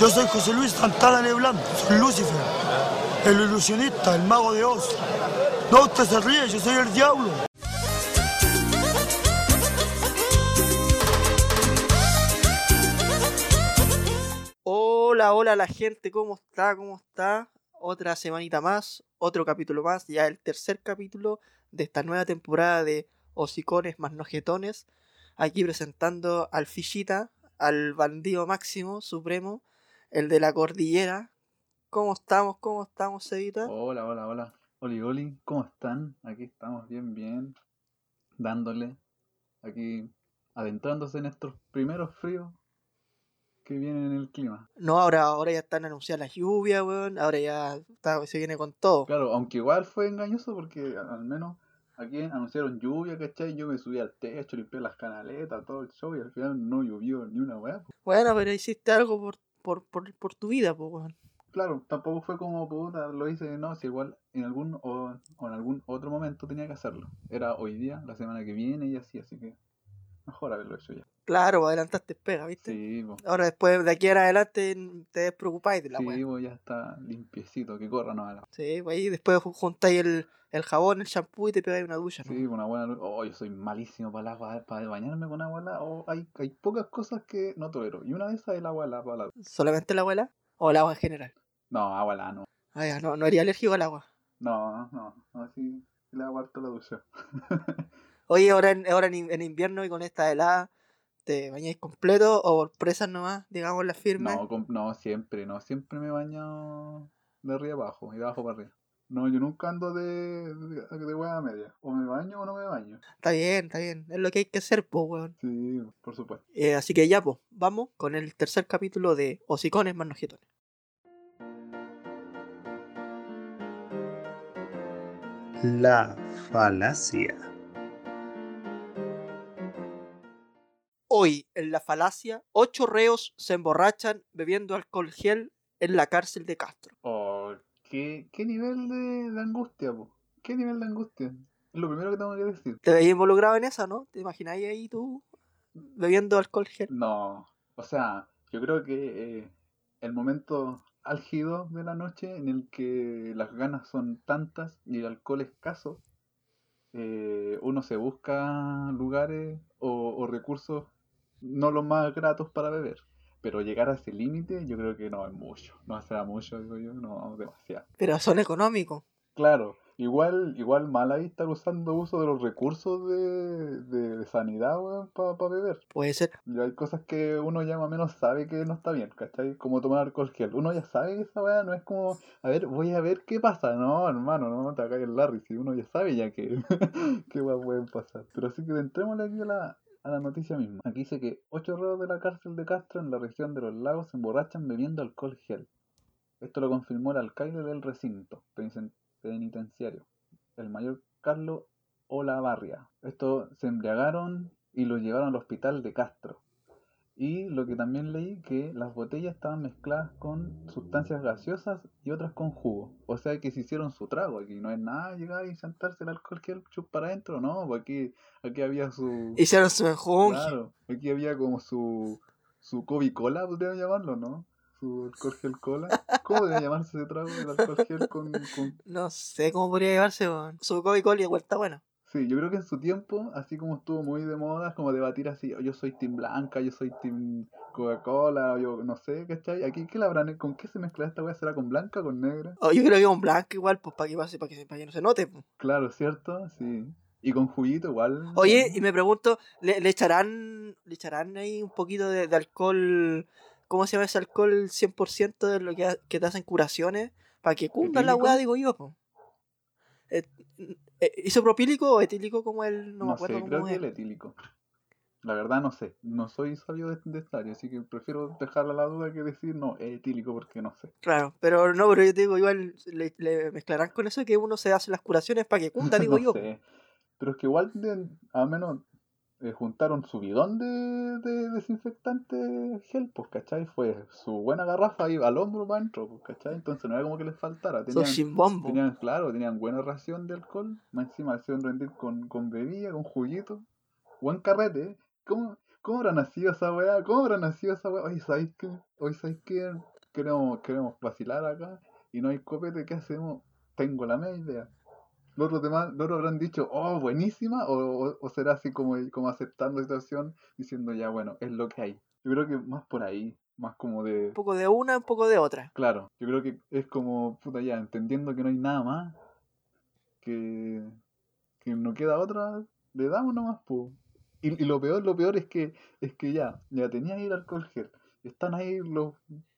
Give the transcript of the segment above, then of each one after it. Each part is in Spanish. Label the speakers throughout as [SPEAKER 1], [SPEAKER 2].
[SPEAKER 1] Yo soy José Luis Santana Leblanc, soy Lucifer, el ilusionista, el mago de Oz. No, usted se ríe, yo soy el diablo.
[SPEAKER 2] Hola, hola la gente, ¿cómo está? ¿Cómo está? Otra semanita más, otro capítulo más, ya el tercer capítulo de esta nueva temporada de Hocicones más Nojetones. Aquí presentando al Fichita, al bandido máximo, supremo, el de la cordillera. ¿Cómo estamos? ¿Cómo estamos, Cevita?
[SPEAKER 3] Hola, hola, hola. Oli, Oli, ¿cómo están? Aquí estamos bien, bien. Dándole. Aquí adentrándose en estos primeros fríos que vienen en el clima.
[SPEAKER 2] No, ahora, ahora ya están anunciadas las lluvias, weón. Ahora ya está- se viene con todo.
[SPEAKER 3] Claro, aunque igual fue engañoso porque al menos aquí anunciaron lluvia, ¿cachai? Yo me subí al techo, limpié las canaletas, todo el show y al final no llovió ni una weá.
[SPEAKER 2] Bueno, pero hiciste algo por, por, por, por tu vida, pues.
[SPEAKER 3] Claro, tampoco fue como puta, lo hice, no, si igual en algún o, o en algún otro momento tenía que hacerlo. Era hoy día, la semana que viene y así, así que mejor haberlo hecho ya.
[SPEAKER 2] Claro, adelantaste pega, ¿viste?
[SPEAKER 3] Sí, po.
[SPEAKER 2] Ahora después, de aquí en adelante, te despreocupáis de la
[SPEAKER 3] sí, po, ya está limpiecito, que corra no la.
[SPEAKER 2] Sí, pues ahí después ju- juntáis el, el jabón, el shampoo y te pegáis una ducha, ¿no?
[SPEAKER 3] Sí, una buena. Oh, yo soy malísimo para el agua, para bañarme con agua helada. Oh, hay, hay pocas cosas que no tolero. Y una de esas es el agua helada para la...
[SPEAKER 2] ¿Solamente la abuela? ¿O el agua en general?
[SPEAKER 3] No, agua helada no.
[SPEAKER 2] Ah, ya, no, no haría alérgico al agua.
[SPEAKER 3] No, no, no, así le hago harto la ducha.
[SPEAKER 2] Oye, ahora en, ahora en invierno y con esta helada, ¿te bañáis completo o por presas nomás, digamos, las firmes?
[SPEAKER 3] No, no, siempre, no, siempre me he bañado de arriba abajo y de abajo para arriba. No, yo nunca ando de, de, de hueá media. O me baño o no me baño.
[SPEAKER 2] Está bien, está bien. Es lo que hay que hacer, pues, weón.
[SPEAKER 3] Sí, por supuesto.
[SPEAKER 2] Eh, así que ya, pues, vamos con el tercer capítulo de Hocicones más Nojetones.
[SPEAKER 4] La falacia.
[SPEAKER 2] Hoy, en la falacia, ocho reos se emborrachan bebiendo alcohol gel en la cárcel de Castro.
[SPEAKER 3] Oh, ¿qué, qué nivel de, de angustia, po? ¿Qué nivel de angustia? Es lo primero que tengo que decir.
[SPEAKER 2] ¿Te veías involucrado en esa, no? ¿Te imagináis ahí tú bebiendo alcohol gel?
[SPEAKER 3] No, o sea, yo creo que eh, el momento álgido de la noche en el que las ganas son tantas y el alcohol escaso, eh, uno se busca lugares o, o recursos no los más gratos para beber. Pero llegar a ese límite yo creo que no es mucho, no será mucho, digo yo, no, demasiado.
[SPEAKER 2] Pero son económicos.
[SPEAKER 3] Claro, igual, igual mal ahí estar usando uso de los recursos de, de, de sanidad, para beber.
[SPEAKER 2] Puede ser.
[SPEAKER 3] Y hay cosas que uno ya más o menos sabe que no está bien, ¿cachai? Como tomar alcohol gel. Uno ya sabe que esa weá no es como, a ver, voy a ver qué pasa. No, hermano, no te hagas el Larry, si uno ya sabe ya que qué weá pueden pasar. Pero así que entrémosle aquí a la, a la noticia misma. Aquí dice que ocho reos de la cárcel de Castro en la región de los lagos se emborrachan bebiendo alcohol gel. Esto lo confirmó el alcalde del recinto peniten- penitenciario, el mayor Carlos Olavarria. Estos se embriagaron y lo llevaron al hospital de Castro. Y lo que también leí que las botellas estaban mezcladas con sustancias gaseosas y otras con jugo. O sea que se hicieron su trago. Aquí no es nada llegar y sentarse el alcohol que chup para adentro, no, pues aquí, aquí había su.
[SPEAKER 2] Hicieron su enjunje.
[SPEAKER 3] Claro, aquí había como su. su Kobe Cola, podrían llamarlo, ¿no? Su alcohol gel cola. ¿Cómo podría llamarse ese trago? El alcohol gel con, con
[SPEAKER 2] No sé cómo podría llevarse, weón. Su Coca Cola igual está bueno.
[SPEAKER 3] Sí, yo creo que en su tiempo, así como estuvo muy de moda, como debatir así, "Oh, yo soy Team Blanca, yo soy Team Coca-Cola, yo no sé, ¿cachai? Aquí, ¿qué la habrán, ¿con qué se mezcla esta weá? ¿Será con blanca o con negra?
[SPEAKER 2] Oh, yo creo que un blanco igual, pues para que pase, para que, para que no se note. pues.
[SPEAKER 3] Claro, ¿cierto? Sí. Y con juguito igual.
[SPEAKER 2] Oye, y me pregunto, ¿le, le echarán le echarán ahí un poquito de, de alcohol? ¿Cómo se llama ese alcohol 100% de lo que, ha- que te hacen curaciones? Para que cunda la weá, digo yo. po. Eh, eh, ¿Isopropílico o etílico como el? No, me
[SPEAKER 3] No
[SPEAKER 2] acuerdo
[SPEAKER 3] sé,
[SPEAKER 2] cómo
[SPEAKER 3] creo
[SPEAKER 2] es.
[SPEAKER 3] que el etílico. La verdad no sé, no soy sabio de, de esta área, así que prefiero dejarla la duda que decir no, es etílico porque no sé.
[SPEAKER 2] Claro, pero no, pero yo te digo, igual le, le mezclarán con eso que uno se hace las curaciones para que cunda, digo
[SPEAKER 3] no
[SPEAKER 2] yo.
[SPEAKER 3] sé. Pero es que igual al menos eh, juntaron su bidón de, de desinfectante gel, pues, ¿cachai? Fue su buena garrafa ahí al hombro para adentro, pues, ¿cachai? Entonces no era como que les faltara. Tenían,
[SPEAKER 2] chimbombo.
[SPEAKER 3] tenían, claro, tenían buena ración de alcohol, más encima hacían rendir con, con bebida, con juguito. Buen carrete, ¿eh? ¿Cómo? ¿Cómo habrá nacido esa weá? ¿Cómo habrá nacido esa weá? Oye, ¿sabéis qué? Hoy, ¿sabéis qué? Queremos, queremos vacilar acá y no hay copete, ¿qué hacemos? Tengo la media idea. Los otros demás, los otros habrán dicho, oh, buenísima, o, o- o será así como, como aceptando la situación, diciendo, ya, bueno, es lo que hay. Yo creo que más por ahí, más como de,
[SPEAKER 2] Un poco de una, un poco de otra.
[SPEAKER 3] Claro, yo creo que es como, puta ya, entendiendo que no hay nada más, que, que no queda otra, le damos nomás, po. Y, y lo peor, lo peor es que, es que ya, ya tenía ahí el alcohol gel. Están ahí los,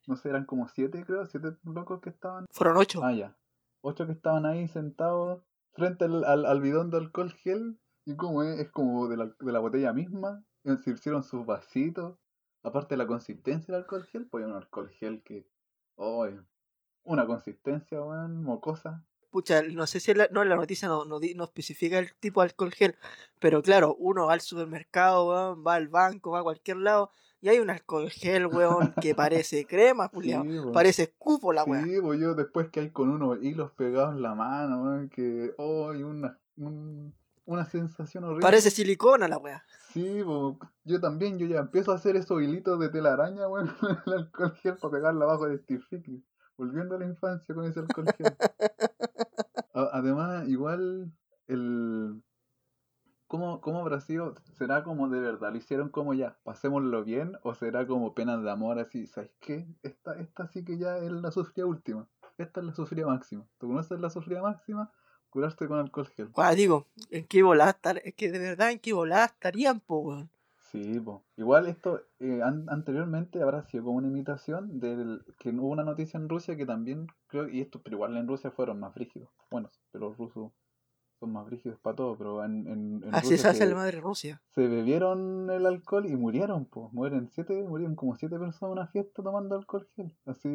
[SPEAKER 3] no sé, eran como siete, creo, siete locos que estaban.
[SPEAKER 2] Fueron ocho.
[SPEAKER 3] Ah, ya. Ocho que estaban ahí sentados frente al, al, al bidón de alcohol gel. Y como es, es como de la, de la botella misma. Se hicieron sus vasitos. Aparte de la consistencia del alcohol gel, pues hay un alcohol gel que. Oh, una consistencia, weón, mocosa.
[SPEAKER 2] Pucha, no sé si la, no, la noticia no, no, no especifica el tipo de alcohol gel, pero claro, uno va al supermercado, weón, va al banco, va a cualquier lado, y hay un alcohol gel, weón, que parece crema,
[SPEAKER 3] Sí, weón.
[SPEAKER 2] Parece escupo la weá.
[SPEAKER 3] Sí, pues yo después que hay con unos hilos pegados en la mano, weón, que. Oh, hay una, un- una sensación horrible.
[SPEAKER 2] Parece silicona la weá.
[SPEAKER 3] Sí, po, yo también, yo ya empiezo a hacer esos hilitos de telaraña, weón, con el alcohol gel para pegarla abajo de Steve Ficky. Volviendo a la infancia con ese alcohol gel. Además, igual, el... ¿Cómo, ¿Cómo habrá sido? ¿Será como de verdad? ¿Lo hicieron como ya, pasémoslo bien? ¿O será como penas de amor así? ¿Sabes qué? Esta, esta sí que ya es la sufrida última. Esta es la sufrida máxima. ¿Tú conoces la sufrida máxima? Curarse con alcohol gel.
[SPEAKER 2] Weá, digo, ¿en qué volada estar? Es que de verdad, ¿en qué volada estarían, po, weón?
[SPEAKER 3] Sí, po. Igual esto eh, an- anteriormente habrá sido como una imitación del que hubo una noticia en Rusia que también creo y esto, pero igual en Rusia fueron más brígidos. Bueno, pero los rusos son más brígidos para todo, pero en, en, en
[SPEAKER 2] Así
[SPEAKER 3] Rusia
[SPEAKER 2] se hace
[SPEAKER 3] se,
[SPEAKER 2] la madre Rusia.
[SPEAKER 3] se bebieron el alcohol y murieron, pues. Mueren siete, murieron como siete personas en una fiesta tomando alcohol gel. Así.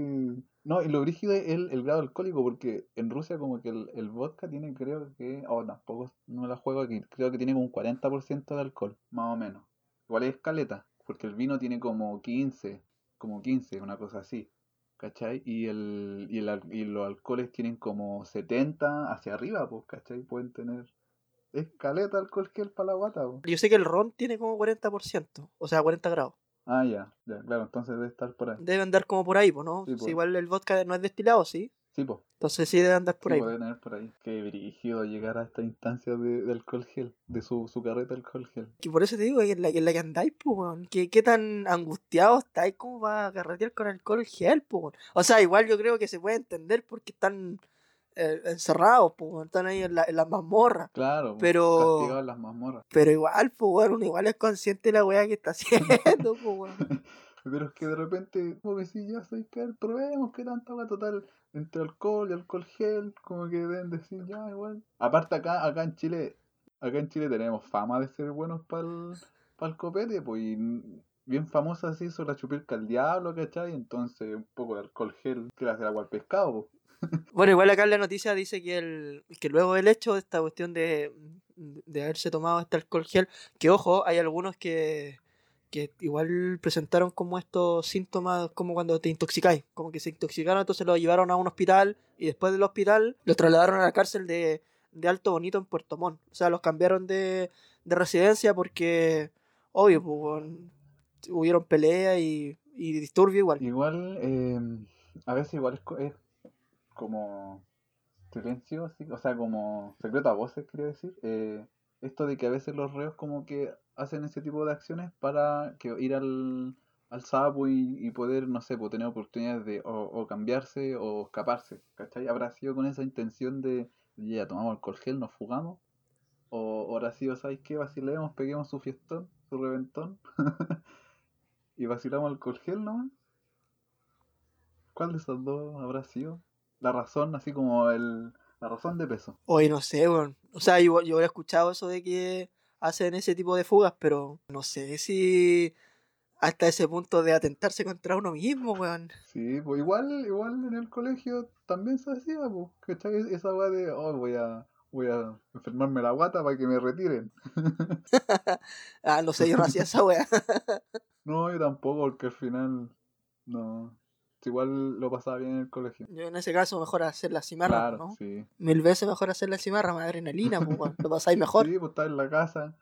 [SPEAKER 3] No, y lo brígido es el, el grado alcohólico, porque en Rusia como que el, el vodka tiene, creo que, oh, tampoco no me la juego aquí, creo que tiene como un 40% de alcohol, más o menos. Igual es escaleta, porque el vino tiene como 15, como 15, una cosa así. ¿Cachai? Y, el, y, el, y los alcoholes tienen como 70 hacia arriba, pues, ¿cachai? Pueden tener escaleta alcohol gel para la guata, pues.
[SPEAKER 2] Yo sé que el ron tiene como 40%, o sea, 40 grados.
[SPEAKER 3] Ah, ya, ya, claro, entonces debe estar por ahí.
[SPEAKER 2] Debe andar como por ahí, po, ¿no?
[SPEAKER 3] Sí,
[SPEAKER 2] Si igual el vodka no es destilado, sí.
[SPEAKER 3] Sí, pues,
[SPEAKER 2] Entonces sí debe andar por
[SPEAKER 3] sí,
[SPEAKER 2] ahí.
[SPEAKER 3] debe tener por ahí. Qué brígido llegar a esta instancia de, de alcohol gel, de su, su carreta de alcohol gel.
[SPEAKER 2] Que por eso te digo, que en la, en la que andáis, weón. ¿Qué, qué tan angustiado estáis como va a carretear con alcohol gel, weón? O sea, igual yo creo que se puede entender porque están eh, encerrados, weón. Están ahí en la, en la mazmorra.
[SPEAKER 3] Claro,
[SPEAKER 2] Pero-
[SPEAKER 3] castigados en las mazmorras.
[SPEAKER 2] Pero igual, weón, uno igual es consciente de la weá que está haciendo, weón.
[SPEAKER 3] Pero es que de repente, como que sí, ya soy que probemos qué tanta va total entre alcohol y alcohol gel, como que deben decir ya igual. Aparte acá, acá en Chile, acá en Chile tenemos fama de ser buenos para el copete, pues y bien famosa así sobre la chupirca al diablo, ¿cachai? Entonces un poco de alcohol gel que le hace agua al pescado, pues.
[SPEAKER 2] Bueno, igual acá en la noticia dice que el que luego del hecho de esta cuestión de, de haberse tomado este alcohol gel, que ojo, hay algunos que, igual presentaron como estos síntomas como cuando te intoxicáis, como que se intoxicaron, entonces lo llevaron a un hospital y después del hospital los trasladaron a la cárcel de, de Alto Bonito en Puerto Montt. O sea, los cambiaron de, de residencia porque, obvio, pues, hubieron pelea y, y disturbio igual.
[SPEAKER 3] Igual, eh, a veces igual es, es como silencio, así, o sea, como secreto voces, quería decir. eh, esto de que a veces los reos como que hacen ese tipo de acciones para que ir al, al sapo y, y poder, no sé, pues, tener oportunidades de o, o cambiarse o escaparse, ¿cachai? ¿Habrá sido con esa intención de, ya, tomamos alcohol gel, nos fugamos? ¿O habrá sido, ¿sabes qué? Vacilemos, peguemos su fiestón, su reventón y vacilamos alcohol gel nomás? ¿Cuál de esos dos habrá sido? La razón, así como el, la razón de peso.
[SPEAKER 2] Hoy no sé, weón. O sea, yo, yo he escuchado eso de que hacen ese tipo de fugas, pero no sé si hasta ese punto de atentarse contra uno mismo, weón.
[SPEAKER 3] Sí, pues igual, igual en el colegio también se hacía, pues, ¿cachai? Esa weá de, oh, voy a, voy a enfermarme la guata para que me retiren.
[SPEAKER 2] Ah, no sé, yo no hacía esa weá.
[SPEAKER 3] No, yo tampoco, porque al final, no, igual lo pasaba bien en el colegio.
[SPEAKER 2] Yo en ese caso mejor hacer la cimarra,
[SPEAKER 3] Claro,
[SPEAKER 2] ¿no?
[SPEAKER 3] sí.
[SPEAKER 2] Mil veces mejor hacer la cimarra, más adrenalina, pues, weón. Lo pasáis mejor.
[SPEAKER 3] Sí, pues estar en la casa,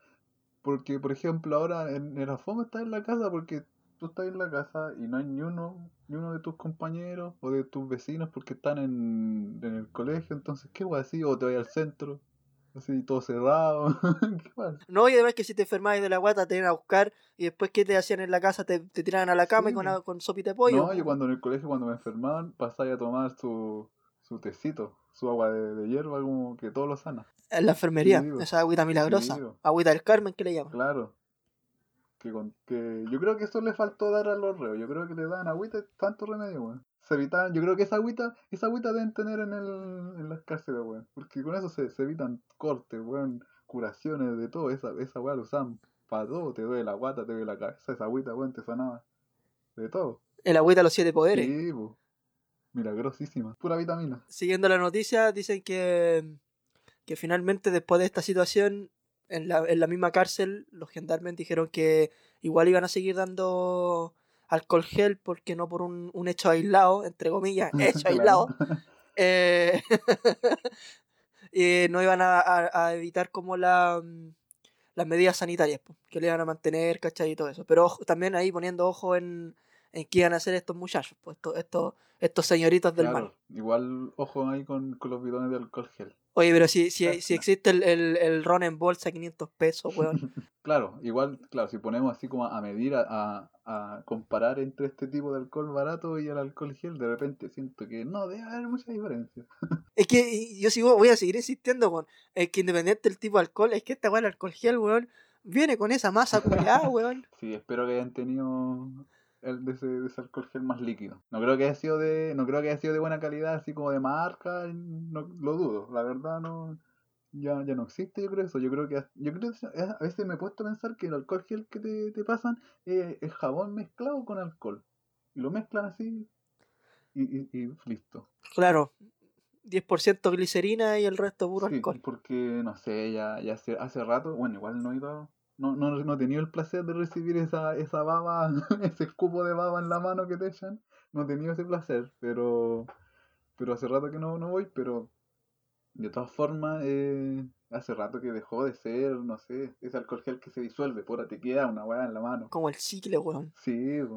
[SPEAKER 3] Porque, por ejemplo, ahora en, en la FOMA estás en la casa porque tú estás en la casa y no hay ni uno, ni uno de tus compañeros o de tus vecinos porque están en, en el colegio, entonces, ¿qué voy a decir? O te voy al centro, así todo cerrado. ¿Qué pasa?
[SPEAKER 2] No, y además que si te enfermabas de la guata te iban a buscar y después ¿qué te hacían en la casa? Te, te tiraban a la cama y con, con sopita de pollo.
[SPEAKER 3] No, yo cuando en el colegio, cuando me enfermaban, pasaba a tomar su, su tecito, su agua de, de hierba, como que todo lo sana.
[SPEAKER 2] En la enfermería,
[SPEAKER 3] Sí,
[SPEAKER 2] esa agüita milagrosa.
[SPEAKER 3] Sí,
[SPEAKER 2] agüita del Carmen que le llaman.
[SPEAKER 3] Claro. Que, con, que yo creo que eso le faltó dar a los reos. Yo creo que le daban agüita y tanto remedio, weón. Se evitaban, yo creo que esa agüita, esa agüita deben tener en el, en las cárceles, weón. Porque con eso se, se evitan cortes, weón, curaciones de todo. Esa, esa weá lo usan para todo. Te duele la guata, te duele la cabeza. Esa agüita, weón, te sanaba de todo.
[SPEAKER 2] El agüita de los siete poderes.
[SPEAKER 3] Sí, po. Milagrosísima. Pura vitamina.
[SPEAKER 2] Siguiendo la noticia, dicen que, que finalmente después de esta situación, en la, en la misma cárcel, los gendarmes dijeron que igual iban a seguir dando alcohol gel porque no por un, un hecho aislado, entre comillas, hecho
[SPEAKER 3] Claro.
[SPEAKER 2] aislado, eh, eh, no iban a, a- a evitar como la, mm, las medidas sanitarias, que le iban a mantener, ¿cachai? Y todo eso. Pero ojo- también ahí poniendo ojo en, en qué iban a hacer estos muchachos, pues, estos, estos, estos señoritos del mal.
[SPEAKER 3] Claro. Igual, ojo ahí con, con los bidones de alcohol gel.
[SPEAKER 2] Oye, pero si, si, si existe el, el, el ron en bolsa 500 pesos, weón.
[SPEAKER 3] Claro, igual, claro, si ponemos así como a medir, a, a, comparar entre este tipo de alcohol barato y el alcohol gel, de repente siento que no, debe haber mucha diferencia.
[SPEAKER 2] es que yo sigo, voy a seguir insistiendo con es que independiente del tipo de alcohol, es que esta weón, el alcohol gel, weón, viene con esa masa culiada, weón.
[SPEAKER 3] Sí, espero que hayan tenido el de ese, de ese alcohol gel más líquido. No creo que haya sido de, no creo que haya sido de buena calidad, así como de marca, no, lo dudo, la verdad no, ya, ya no existe yo creo eso, yo creo que, yo creo que a veces me he puesto a pensar que el alcohol gel que te, te pasan eh, es jabón mezclado con alcohol, y lo mezclan así, y, y, y listo.
[SPEAKER 2] Claro, 10% glicerina y el resto puro
[SPEAKER 3] Sí,
[SPEAKER 2] alcohol.
[SPEAKER 3] porque no sé, ya, ya hace, hace rato, bueno, igual no he ido, no, no, no he tenido el placer de recibir esa, esa baba, ese escupo de baba en la mano que te echan, no he tenido ese placer, pero, pero hace rato que no, no voy, pero de todas formas, eh, hace rato que dejó de ser, no sé, ese alcohol gel que se disuelve, pura te queda una weá en la mano.
[SPEAKER 2] Como el chicle, weón.
[SPEAKER 3] Sí,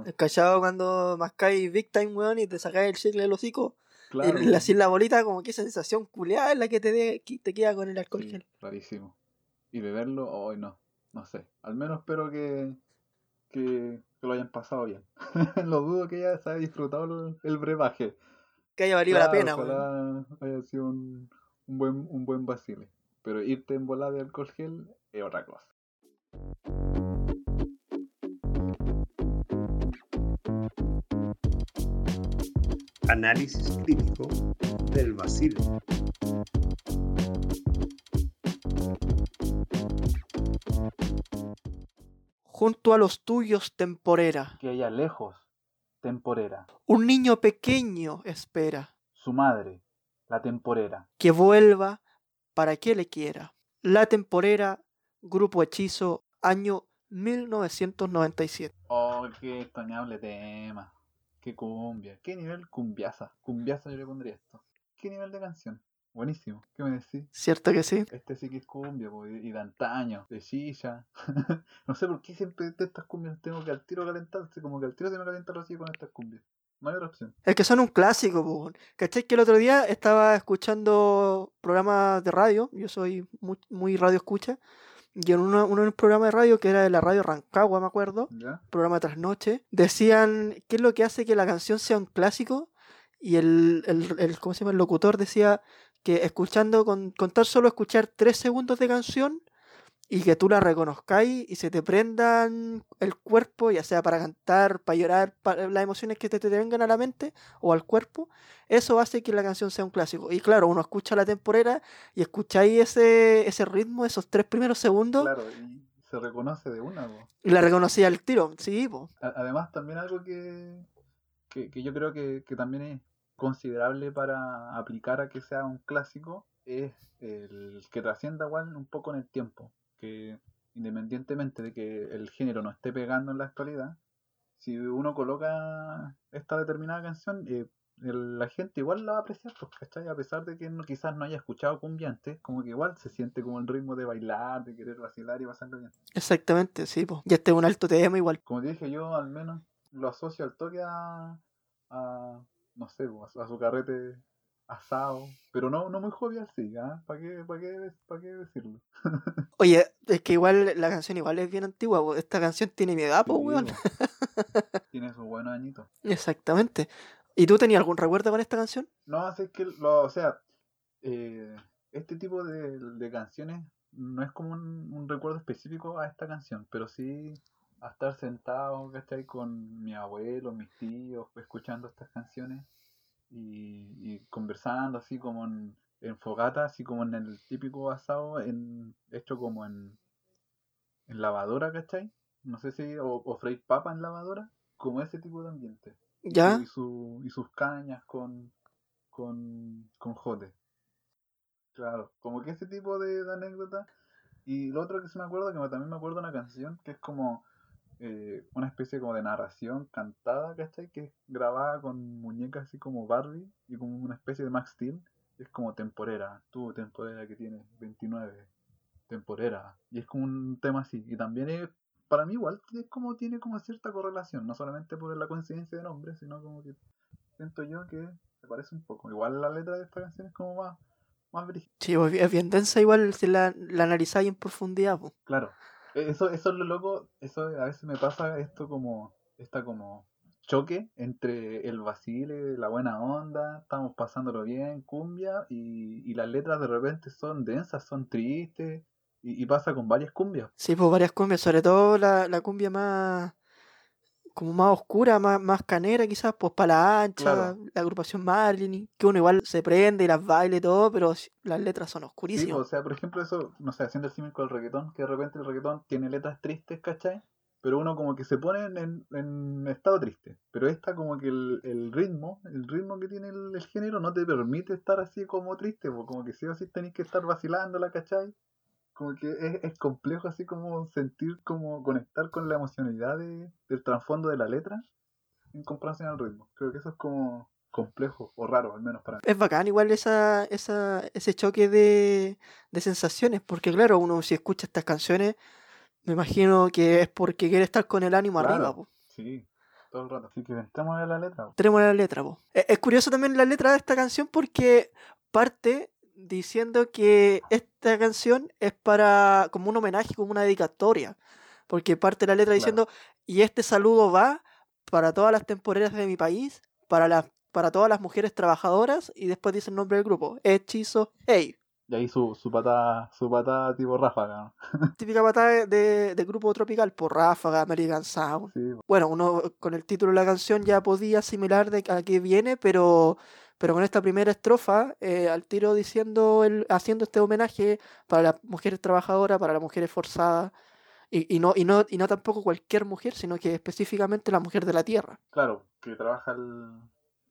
[SPEAKER 2] El cachado cuando mascáis Big Time, weón, y te sacáis el chicle del hocico.
[SPEAKER 3] claro.
[SPEAKER 2] y hacís la bolita, como que sensación culeada es la que te, de- que te queda con el alcohol
[SPEAKER 3] Sí,
[SPEAKER 2] gel.
[SPEAKER 3] rarísimo. Y beberlo, hoy no, no sé. Al menos espero que, que, que lo hayan pasado bien. lo dudo que ya se haya disfrutado el, el brebaje.
[SPEAKER 2] Que haya valido la pena, weón.
[SPEAKER 3] haya sido un, un buen, un buen vacile. Pero irte en volada de alcohol gel es otra cosa.
[SPEAKER 4] Análisis crítico del vacilo.
[SPEAKER 2] Junto a los tuyos, temporera.
[SPEAKER 3] Que allá lejos, temporera,
[SPEAKER 2] Un niño pequeño espera
[SPEAKER 3] su madre, la temporera.
[SPEAKER 2] que vuelva para que le quiera. La temporera, Grupo Hechizo, año 1997.
[SPEAKER 3] Oh, qué extrañable tema. Qué cumbia. Qué nivel cumbiaza. Cumbiaza yo le pondría esto. Qué nivel de canción. Buenísimo. ¿Qué me decís?
[SPEAKER 2] ¿Cierto que sí?
[SPEAKER 3] Este sí que es cumbia, po, y de antaño, de silla. no sé por qué siempre de estas cumbias tengo que al tiro calentarse, como que al tiro se me calienta hocico con estas cumbias. No hay otra opción.
[SPEAKER 2] Es que son un clásico, po. ¿Cachai? Que el otro día estaba escuchando programas de radio. Yo soy muy, muy radio escucha. Y en uno, uno de los programas de radio, que era de la radio Rancagua, me acuerdo,
[SPEAKER 3] ¿Ya?
[SPEAKER 2] programa tras noche, decían qué es lo que hace que la canción sea un clásico. Y el, el, el- ¿cómo se llama? El locutor decía que escuchando, con, con tan solo escuchar tres segundos de canción y que tú la reconozcáis y se te prendan el cuerpo, ya sea para cantar, para llorar, para las emociones que te, te vengan a la mente o al cuerpo, eso hace que la canción sea un clásico. Y claro, uno escucha la temporera y escucháis ese, ese ritmo, esos tres primeros segundos,
[SPEAKER 3] Claro, y se reconoce de una, po.
[SPEAKER 2] y la reconocía al tiro. Sí, po.
[SPEAKER 3] Además, también algo que, que, que yo creo que, que también es considerable para aplicar a que sea un clásico es el que trascienda igual un poco en el tiempo. Que independientemente de que el género no esté pegando en la actualidad, si uno coloca esta determinada canción, eh, el- la gente igual la va a apreciar, pues, ¿cachai? A pesar de que no, quizás no haya escuchado cumbia antes, como que igual se siente como el ritmo de bailar, de querer vacilar y pasarlo bien.
[SPEAKER 2] Exactamente, sí, pues. Y este es un alto tema igual.
[SPEAKER 3] Como te dije, yo al menos lo asocio al toque a, a no sé, pues, a su carrete asado, pero no, no muy jovial, sí, ¿ah? ¿Para qué, para qué, para qué decirlo?
[SPEAKER 2] Oye, es que igual la canción igual es bien antigua, po. esta canción tiene mi edad, pues, weón.
[SPEAKER 3] Tiene sus buenos añitos.
[SPEAKER 2] Exactamente. ¿Y tú tenías algún recuerdo con esta canción?
[SPEAKER 3] No, así es que, lo, o sea, eh, este tipo de, de canciones no es como un, un recuerdo específico a esta canción, pero sí a estar sentado, ¿cachai? Con mi abuelo, mis tíos, escuchando estas canciones y, y conversando así como en, en fogata, así como en el típico asado, en, hecho como en, en lavadora, ¿cachai? No sé si, o, o freír papa en lavadora, como ese tipo de ambiente y,
[SPEAKER 2] ¿Ya?
[SPEAKER 3] y, su- y sus cañas con, con, con jote. Claro, como que ese tipo de, de anécdotas. Y lo otro que se me acuerdo, que me- también me acuerdo de una canción que es como eh, una especie como de narración cantada, ¿cachai? Que es grabada con muñecas así como Barbie y como una especie de Max Steel. Es como temporera, tú temporera que tienes 29, temporera. Y es como un tema así. Y también es, para mí igual es como tiene como cierta correlación, no solamente por la coincidencia de nombre, sino como que siento yo que se parece un poco. Igual la letra de esta canción es como más, más brígida.
[SPEAKER 2] Sí, pues, es bien densa igual si la, la analizáis en profundidad, pues.
[SPEAKER 3] Claro. Eso, eso es lo loco, eso a veces me pasa esto como, esta como choque entre el vacile, la buena onda, estamos pasándolo bien, cumbia, y, y las letras de repente son densas, son tristes, y, y pasa con varias cumbias.
[SPEAKER 2] Sí, pues varias cumbias, sobre todo la, la cumbia más como más oscura, más, más canera quizás, pues para la ancha,
[SPEAKER 3] Claro.
[SPEAKER 2] la agrupación Marlin, que uno igual se prende y las baila y todo, pero las letras son
[SPEAKER 3] Sí, pues,
[SPEAKER 2] oscurísimas.
[SPEAKER 3] o sea, por ejemplo, eso, no sé, haciendo el símil con el reggaetón, que de repente el reggaetón tiene letras tristes, ¿cachai? Pero uno como que se pone en, en- en estado triste. Pero esta como que el, el ritmo, el ritmo que tiene el, el género no te permite estar así como triste, pues como que sí o sí tenés que estar vacilándola, ¿cachai? Como que es, es complejo así como sentir, como conectar con la emocionalidad de- del trasfondo de la letra en comparación al ritmo. Creo que eso es como complejo o raro, al menos para mí.
[SPEAKER 2] Es bacán igual esa, esa, ese choque de, de sensaciones, porque claro, uno si escucha estas canciones, me imagino que es porque quiere estar con el ánimo arriba, po.
[SPEAKER 3] Sí, todo el rato. Así que entramos a la letra.
[SPEAKER 2] Tenemos la letra, po. E- Es curioso también la letra de esta canción porque parte diciendo que esta canción es para como un homenaje, como una dedicatoria. Porque parte la letra
[SPEAKER 3] Claro.
[SPEAKER 2] diciendo, y este saludo va para todas las temporeras de mi país, para las para todas las mujeres trabajadoras, y después dice el nombre del grupo, Hechizo Hey.
[SPEAKER 3] Y ahí su, su patada, su patada tipo ráfaga.
[SPEAKER 2] Típica patada de, de- de grupo tropical, por Ráfaga, American Sound.
[SPEAKER 3] Sí,
[SPEAKER 2] Bueno, uno con el título de la canción ya podía asimilar de a qué viene, pero, pero con esta primera estrofa, eh, al tiro diciendo, el, haciendo este homenaje para las mujeres trabajadoras, para las mujeres forzadas, y, y no, y, no, y no tampoco cualquier mujer, sino que específicamente la mujer de la tierra.
[SPEAKER 3] claro, que trabaja el-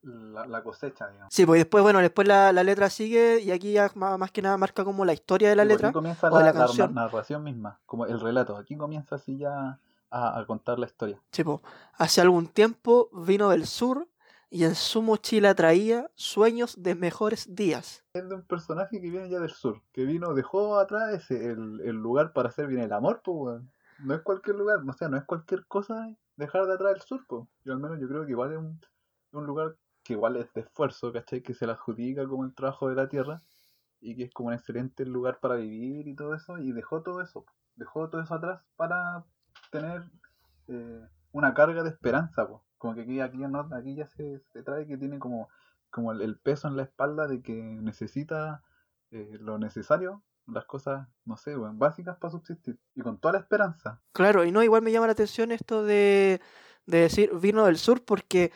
[SPEAKER 3] la, la cosecha, digamos.
[SPEAKER 2] Sí, pues después, bueno, después la, la letra sigue y aquí ya más, más que nada marca como la historia de la
[SPEAKER 3] Sí, pues,
[SPEAKER 2] letra.
[SPEAKER 3] Aquí comienza
[SPEAKER 2] o de
[SPEAKER 3] la,
[SPEAKER 2] canción.
[SPEAKER 3] narración misma, como el relato. Aquí comienza así ya a, a contar la historia.
[SPEAKER 2] Sí, po. Hace algún tiempo vino del sur y en su mochila traía sueños de mejores días.
[SPEAKER 3] Es de un personaje que viene ya del sur, que vino, dejó atrás el, el lugar para hacer bien el amor, pues. No es cualquier lugar, o sea, no es cualquier cosa dejar de atrás el sur, pues. Yo al menos yo creo que igual es un, un lugar que igual es de esfuerzo, ¿cachai? Que se le adjudica como el trabajo de la tierra y que es como un excelente lugar para vivir y todo eso, y dejó todo eso, dejó todo eso atrás para tener eh, una carga de esperanza, pues. Como que aquí, aquí, no- aquí ya se, se trae que tiene como, como el, el peso en la espalda de que necesita eh, lo necesario, las cosas, no sé, weón, básicas para subsistir. Y con toda la esperanza.
[SPEAKER 2] Claro, y no, igual me llama la atención esto de, de decir vino del sur porque,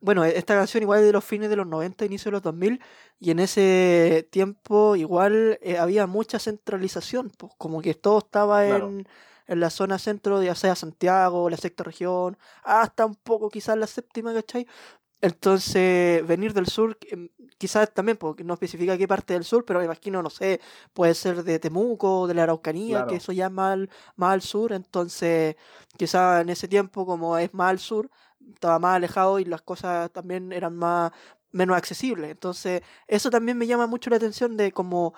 [SPEAKER 2] bueno, e- esta canción igual es de los fines de los 90, inicio de los 2000, y en ese tiempo igual eh, había mucha centralización, pues como que todo estaba
[SPEAKER 3] Claro.
[SPEAKER 2] en, en la zona centro, ya sea Santiago, la sexta región, hasta un poco quizás la séptima, ¿cachai? Entonces, venir del sur, em, quizás también, porque no especifica qué parte del sur, pero me imagino, no sé, puede ser de Temuco, de la Araucanía,
[SPEAKER 3] Claro.
[SPEAKER 2] que eso ya es más más al sur, entonces quizás en ese tiempo, como es más al sur, estaba más alejado y las cosas también eran más, menos accesible. Entonces, eso también me llama mucho la atención de como,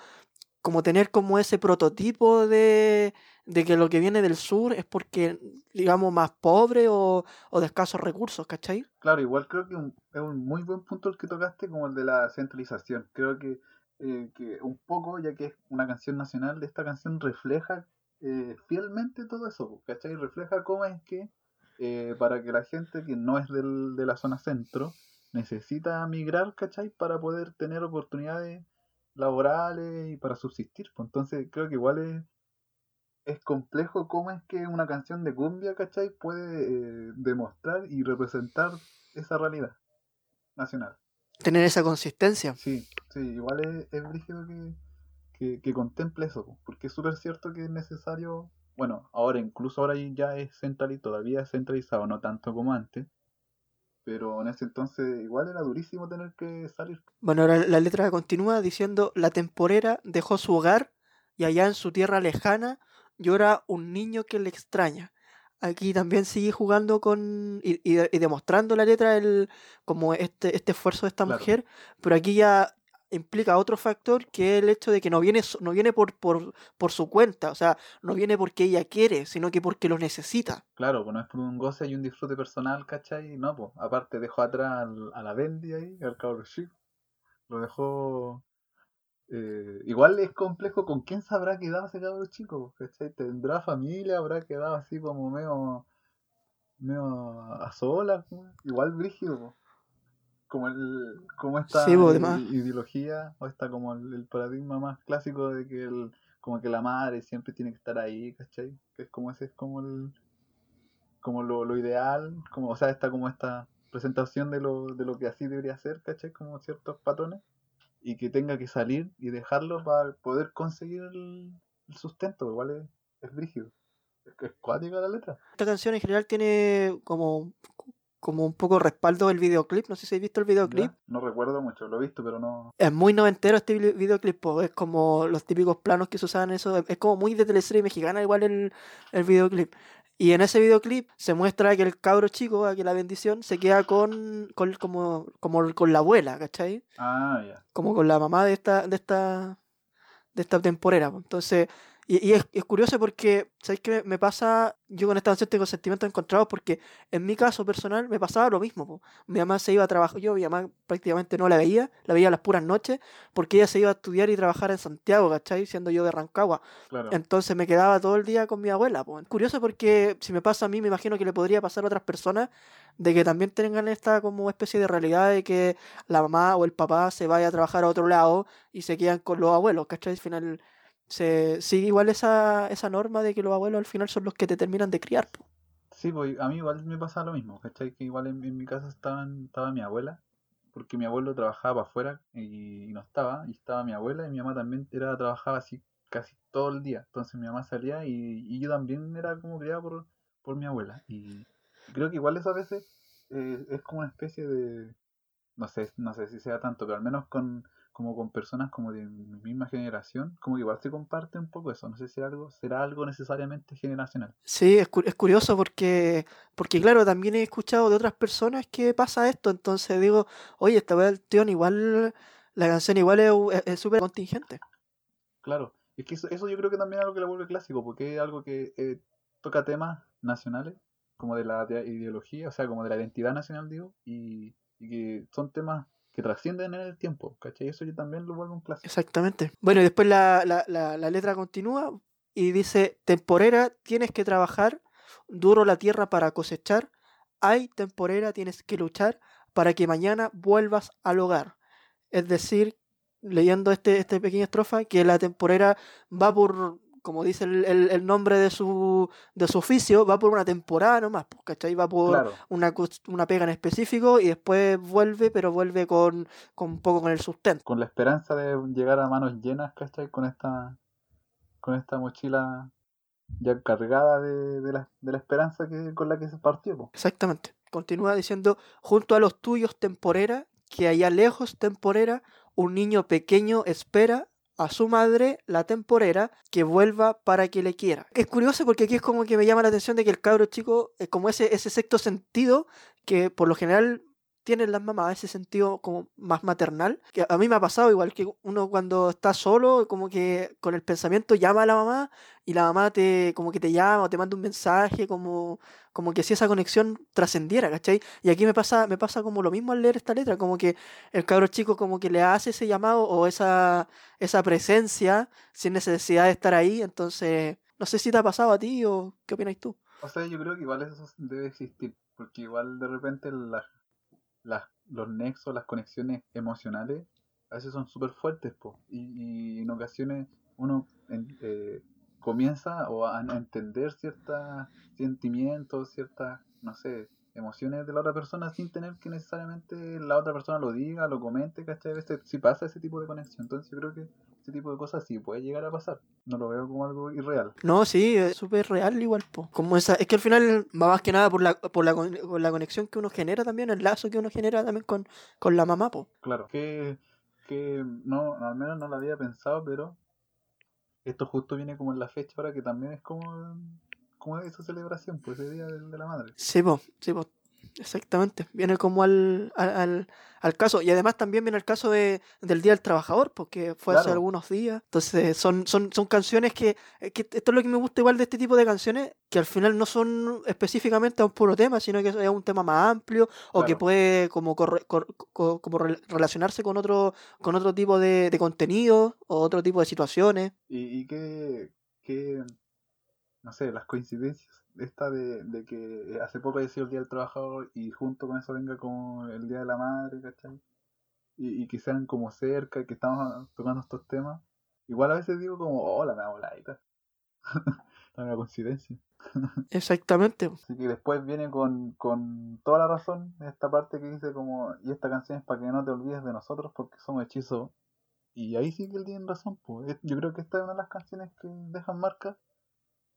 [SPEAKER 2] como tener como ese prototipo de, de que lo que viene del sur es porque, digamos, más pobre o, o de escasos recursos, ¿cachai?
[SPEAKER 3] Claro, igual creo que un- es un muy buen punto el que tocaste, como el de la centralización. Creo que, eh, que un poco, ya que es una canción nacional, esta canción refleja eh, fielmente todo eso, ¿cachai? Refleja cómo es que eh, para que la gente que no es del- de la zona centro necesita migrar, ¿cachai? Para poder tener oportunidades laborales y para subsistir. pues. Entonces creo que igual es, es complejo cómo es que una canción de cumbia, ¿cachai? Puede eh, demostrar y representar esa realidad nacional.
[SPEAKER 2] Tener esa consistencia.
[SPEAKER 3] Sí, sí, igual es, es brígido que, que, que contemple eso, po, porque es súper cierto que es necesario, bueno, ahora incluso ahora ya es centralizado, todavía es centralizado, no tanto como antes, pero en ese entonces igual era durísimo tener que salir.
[SPEAKER 2] Bueno, ahora la letra continúa diciendo, la temporera dejó su hogar y allá en su tierra lejana llora un niño que le extraña. Aquí también sigue jugando con y, y- y demostrando la letra el, como este, este esfuerzo de esta
[SPEAKER 3] Claro.
[SPEAKER 2] mujer, pero aquí ya implica otro factor que es el hecho de que no viene, no viene por, por, por su cuenta, o sea, no viene porque ella quiere, sino que porque lo necesita.
[SPEAKER 3] Claro, pues no es por un goce y un disfrute personal, ¿cachai? No, pues aparte dejó atrás al- a la Bendy ahí, al cabro chico, lo dejó... eh, igual es complejo con quién se habrá quedado ese cabro chico, ¿cachai? ¿Tendrá familia? ¿Habrá quedado así como medio, medio a solas? Igual brígido, po. Como el, como esta
[SPEAKER 2] Sí, además.
[SPEAKER 3] ideología, o esta como el, el paradigma más clásico de que el, como que la madre siempre tiene que estar ahí, ¿cachai? Que es como ese es como el como lo, lo ideal, como, o sea, está como esta presentación de lo, de lo que así debería ser, ¿cachai? Como ciertos patrones, y que tenga que salir y dejarlo para poder conseguir el, el sustento, igual es, es brígido. Es, es cuática la letra.
[SPEAKER 2] Esta canción en general tiene como, como un poco respaldo del videoclip, no sé si habéis visto el videoclip.
[SPEAKER 3] ¿Ya? No recuerdo mucho, lo he visto, pero no.
[SPEAKER 2] Es muy noventero este vi- videoclip, po, es como los típicos planos que se usaban eso, es- como muy de teleserie mexicana igual el, el videoclip. Y en ese videoclip se muestra que el cabro chico, que la bendición, se queda con, con como, como con la abuela, ¿cachai?
[SPEAKER 3] Ah, ya.
[SPEAKER 2] Como con la mamá de esta, de esta, de esta temporera. po. Entonces, y, y es, es curioso porque, ¿sabéis qué me, pasa? Yo con esta canción tengo sentimientos encontrados porque en mi caso personal me pasaba lo mismo. po. Mi mamá se iba a trabajar, yo mi mamá prácticamente no la veía, la veía las puras noches porque ella se iba a estudiar y trabajar en Santiago, ¿cachai? Siendo yo de Rancagua.
[SPEAKER 3] Claro.
[SPEAKER 2] Entonces me quedaba todo el día con mi abuela. po. Curioso porque si me pasa a mí, me imagino que le podría pasar a otras personas de que también tengan esta como especie de realidad de que la mamá o el papá se vaya a trabajar a otro lado y se quedan con los abuelos, ¿cachai? Al final se sigue igual esa, esa norma de que los abuelos al final son los que te terminan de criar. po.
[SPEAKER 3] Sí, pues a mí igual me pasa lo mismo, ¿cachai? Que igual en, mi casa estaba mi abuela, porque mi abuelo trabajaba para afuera y, no estaba, y estaba mi abuela y mi mamá también era trabajaba así casi todo el día. Entonces mi mamá salía y, y yo también era como criado por, por mi abuela. Y creo que igual eso a veces eh, es como una especie de, no sé, no sé si sea tanto, pero al menos con como con personas como de mi misma generación, como que igual se comparte un poco eso. No sé si algo será algo necesariamente generacional.
[SPEAKER 2] Sí, es, cu- es curioso porque, porque claro, también he escuchado de otras personas que pasa esto, entonces digo, oye, esta weá del tío igual, la canción igual es súper contingente.
[SPEAKER 3] Claro, es que eso, eso yo creo que también es algo que la vuelve clásico, porque es algo que eh, toca temas nacionales, como de la de- ideología, o sea, como de la identidad nacional, digo, y, y que son temas que trascienden en el tiempo, ¿cachai? Eso yo también lo vuelve un clásico.
[SPEAKER 2] Exactamente. Bueno, y después la, la, la, la letra continúa y dice, temporera, tienes que trabajar, duro la tierra para cosechar, ay, temporera, tienes que luchar para que mañana vuelvas al hogar. Es decir, leyendo este, este pequeña estrofa, que la temporera va por, como dice el, el- el nombre de su, de su oficio, va por una temporada nomás, pues, ¿cachai? Va por
[SPEAKER 3] Claro,
[SPEAKER 2] una, una pega en específico y después vuelve, pero vuelve con, con un poco con el sustento.
[SPEAKER 3] con la esperanza de llegar a manos llenas, ¿cachai? Con esta, con esta mochila ya cargada de, de la, de la esperanza que, con la que se partió. po.
[SPEAKER 2] Exactamente. Continúa diciendo, junto a los tuyos temporera, que allá lejos temporera, un niño pequeño espera a su madre, la temporera, que vuelva para que le quiera. Es curioso porque aquí es como que me llama la atención de que el cabro chico, es como ese, ese sexto sentido que por lo general tienen las mamás, ese sentido como más maternal, que a mí me ha pasado igual que uno cuando está solo, como que con el pensamiento llama a la mamá y la mamá te como que te llama o te manda un mensaje, como, como que si esa conexión trascendiera, ¿cachai? Y aquí me pasa, me pasa como lo mismo al leer esta letra, como que el cabro chico como que le hace ese llamado o esa, esa presencia sin necesidad de estar ahí, entonces no sé si te ha pasado a ti o qué opinas tú.
[SPEAKER 3] O sea, yo creo que igual eso debe existir, porque igual de repente las, las, los nexos, las conexiones emocionales, a veces son súper fuertes, po, y, en ocasiones uno eh, comienza o a, a entender ciertos sentimientos, ciertas, no sé, emociones de la otra persona sin tener que necesariamente la otra persona lo diga, lo comente, ¿cachai? A veces sí pasa ese tipo de conexión, entonces yo creo que ese tipo de cosas sí puede llegar a pasar, no lo veo como algo irreal.
[SPEAKER 2] No, sí, es súper real igual, po. Como esa, es que al final va más que nada por la, por la, por la conexión que uno genera también, el lazo que uno genera también con, con la mamá, po.
[SPEAKER 3] Claro, que, que no, al menos no lo había pensado, pero esto justo viene como en la fecha ahora que también es como, como esa celebración, pues ese día de, de la madre.
[SPEAKER 2] Sí, po, sí, po. Exactamente. Viene como al, al, al- caso. Y además también viene el caso de, del Día del Trabajador, porque fue hace algunos días. Entonces, son, son, son canciones que, eh, que Esto es lo que me gusta igual de este tipo de canciones, que al final no son específicamente a un puro tema, sino que es un tema más amplio o que puede como, corre- cor- co- como rel- relacionarse con otro, con otro tipo de, de contenido o otro tipo de situaciones.
[SPEAKER 3] Y, y que, que, no sé, las coincidencias, esta de, de que hace poco haya sido el Día del Trabajador y junto con eso venga como el Día de la Madre, ¿cachai? Y, y que sean como cerca, que estamos tocando estos temas. Igual a veces digo como, hola, me hago la una coincidencia.
[SPEAKER 2] Exactamente.
[SPEAKER 3] Así que después viene con, con toda la razón esta parte que dice como, y esta canción es para que no te olvides de nosotros porque somos hechizos. Y ahí sí que él tiene razón, pues. Es- Yo creo que esta es una de las canciones que dejan marca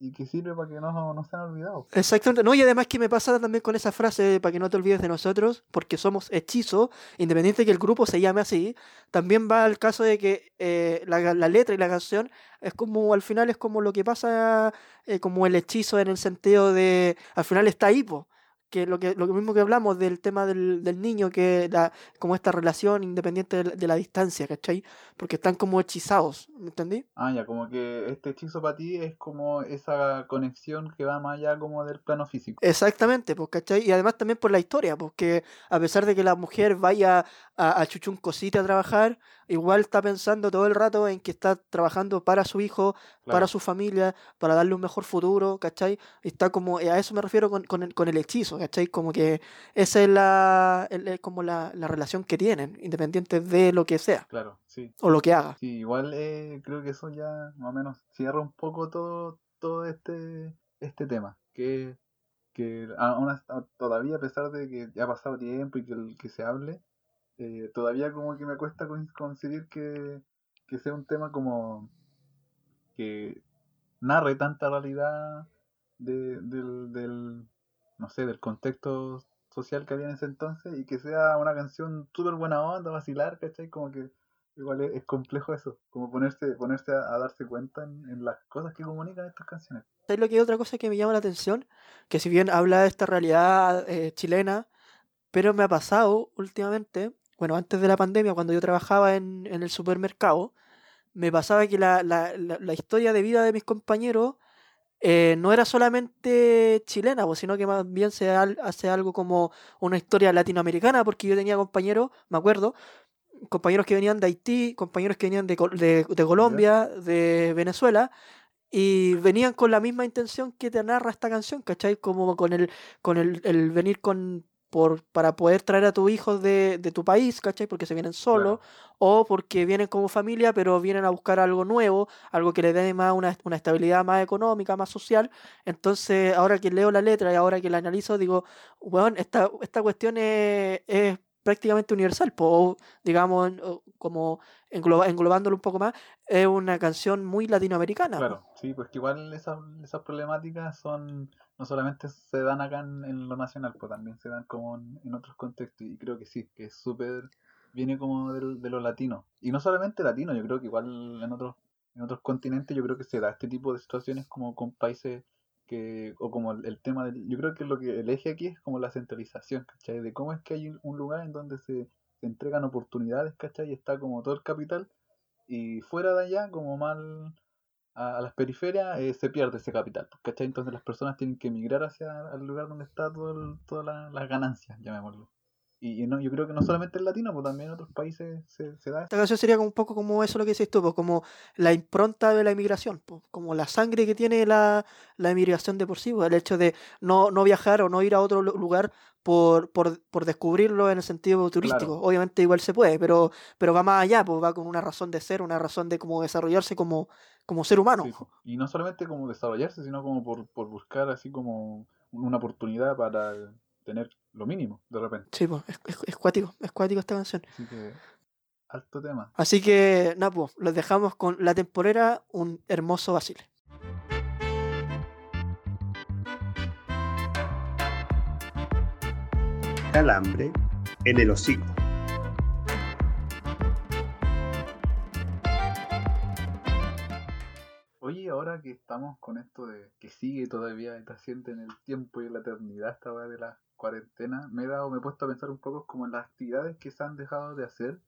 [SPEAKER 3] y que sirve para que no, no sean olvidados.
[SPEAKER 2] Exactamente, no, y además que me pasa también con esa frase para que no te olvides de nosotros, porque somos hechizo, independiente de que el grupo se llame así, también va al caso de que eh, la, la letra y la canción es como, al final es como lo que pasa, eh, como el hechizo en el sentido de, al final está ahí, po, que lo, que lo mismo que hablamos del tema del, del niño, que la, como esta relación independiente de, la- de la distancia, ¿cachai? Porque están como hechizados, ¿me entendí?
[SPEAKER 3] Ah, ya, como que este hechizo para ti es como esa conexión que va más allá como del plano físico.
[SPEAKER 2] Exactamente, pues, ¿cachai? Y además también por la historia, porque a pesar de que la mujer vaya a, a Chuchun Cosita a trabajar, igual está pensando todo el rato en que está trabajando para su hijo, para
[SPEAKER 3] Claro.
[SPEAKER 2] su familia, para darle un mejor futuro, ¿cachai? Y está como, a eso me refiero con, con el, con el hechizo, ¿cachai? Como que esa es la, el- como la, la relación que tienen, independiente de lo que sea
[SPEAKER 3] Claro, sí.
[SPEAKER 2] o lo que haga.
[SPEAKER 3] Sí, igual eh, creo que eso ya más o menos cierra un poco todo, todo este, este tema. Que, que aún todavía, a pesar de que ya ha pasado tiempo y que, el- que se hable, eh, todavía como que me cuesta conseguir que, que sea un tema como que narre tanta realidad de, del, del, no sé, del contexto social que había en ese entonces y que sea una canción súper buena onda, vacilar, ¿cachai? Como que igual es, es complejo eso, como ponerse, ponerse a, a darse cuenta en, en las cosas que comunican estas canciones.
[SPEAKER 2] ¿Sabes lo que es otra cosa que me llama la atención? Que si bien habla de esta realidad eh, chilena, pero me ha pasado últimamente, bueno, antes de la pandemia, cuando yo trabajaba en, el supermercado, me pasaba que la- la historia de vida de mis compañeros eh, no era solamente chilena, pues, sino que más bien se al- hace algo como una historia latinoamericana, porque yo tenía compañeros, me acuerdo, compañeros que venían de Haití, compañeros que venían de- de Colombia, de Venezuela, y venían con la misma intención que te narra esta canción, ¿cachai? Como con el, con el, el venir con por, para poder traer a tus hijos de, de tu país, ¿cachai? Porque se vienen solos, o porque vienen como familia, pero vienen a buscar algo nuevo, algo que les dé más una, una estabilidad más económica, más social. Entonces, ahora que leo la letra y ahora que la analizo, digo, bueno, esta, esta cuestión es, es prácticamente universal, o, digamos, como englobándolo un poco más, es una canción muy latinoamericana.
[SPEAKER 3] Claro, sí, pues igual esas, problemáticas son, no solamente se dan acá en, lo nacional, pues también se dan como en, otros contextos, y creo que sí, que es súper, viene como del- de lo latino, y no solamente latino, yo creo que igual en otros, en otros continentes yo creo que se da este tipo de situaciones como con países que, o como el, tema del, yo creo que lo que el eje aquí es como la centralización, ¿cachai? De cómo es que hay un- lugar en donde se, entregan oportunidades, ¿cachai? Y está como todo el capital, y fuera de allá, como mal a, las periferias, eh, se pierde ese capital, ¿cachai? Entonces las personas tienen que emigrar hacia el lugar donde está todas la- las ganancias, llamémoslo. Y, y no, yo creo que no solamente en Latino, pues también en otros países se, se da
[SPEAKER 2] Esta canción sería como un poco como eso lo que dices tú, pues, como la impronta de la inmigración, pues, como la sangre que tiene la, la inmigración de por sí, pues, el hecho de no, no viajar o no ir a otro lu- lugar por, por, por descubrirlo en el sentido turístico.
[SPEAKER 3] Claro.
[SPEAKER 2] Obviamente igual se puede, pero, pero va más allá, pues va con una razón de ser, una razón de cómo desarrollarse como, como ser humano.
[SPEAKER 3] Sí, y no solamente como desarrollarse, sino como por, por buscar así como una oportunidad para tener lo mínimo de repente.
[SPEAKER 2] Sí, pues, es, es, es cuático, es cuático esta canción.
[SPEAKER 3] Así que, alto tema.
[SPEAKER 2] Así que, nada, pues, los dejamos con La Temporera, un hermoso Basile.
[SPEAKER 4] Calambre en el hocico.
[SPEAKER 3] Oye, ahora que estamos con esto de que sigue todavía, está siente en el tiempo y en la eternidad esta weá de la cuarentena, me he dado, me he puesto a pensar un poco como en las actividades que se han dejado de hacer